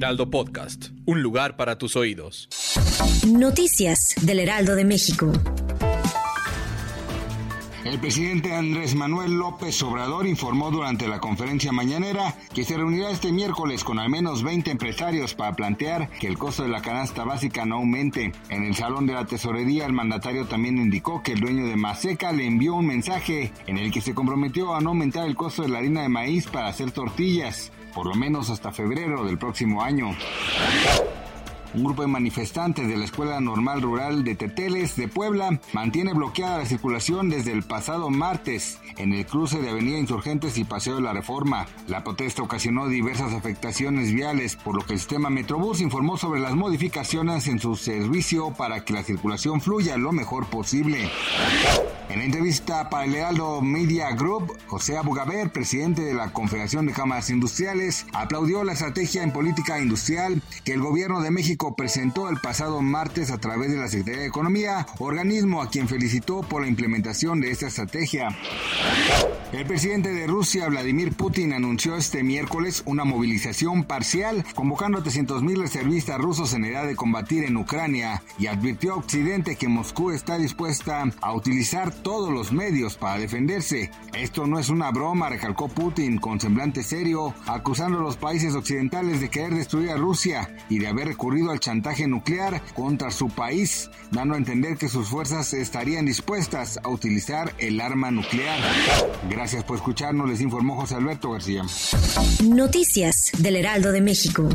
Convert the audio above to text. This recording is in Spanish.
Heraldo Podcast, un lugar para tus oídos. Noticias del Heraldo de México. El presidente Andrés Manuel López Obrador informó durante la conferencia mañanera que se reunirá este miércoles con al menos 20 empresarios para plantear que el costo de la canasta básica no aumente. En el salón de la tesorería, el mandatario también indicó que el dueño de Maseca le envió un mensaje en el que se comprometió a no aumentar el costo de la harina de maíz para hacer tortillas, por lo menos hasta febrero del próximo año. Un grupo de manifestantes de la Escuela Normal Rural de Teteles de Puebla mantiene bloqueada la circulación desde el pasado martes en el cruce de Avenida Insurgentes y Paseo de la Reforma. La protesta ocasionó diversas afectaciones viales, por lo que el sistema Metrobús informó sobre las modificaciones en su servicio para que la circulación fluya lo mejor posible. En la entrevista para el Heraldo Media Group, José Abugaber, presidente de la Confederación de Cámaras Industriales, aplaudió la estrategia en política industrial que el gobierno de México presentó el pasado martes a través de la Secretaría de Economía, organismo a quien felicitó por la implementación de esta estrategia. El presidente de Rusia, Vladimir Putin, anunció este miércoles una movilización parcial, convocando a 300.000 reservistas rusos en edad de combatir en Ucrania y advirtió a Occidente que Moscú está dispuesta a utilizar todos los medios para defenderse. Esto no es una broma, recalcó Putin con semblante serio, acusando a los países occidentales de querer destruir a Rusia y de haber recurrido al chantaje nuclear contra su país, dando a entender que sus fuerzas estarían dispuestas a utilizar el arma nuclear. Gracias por escucharnos, les informó José Alberto García. Noticias del Heraldo de México.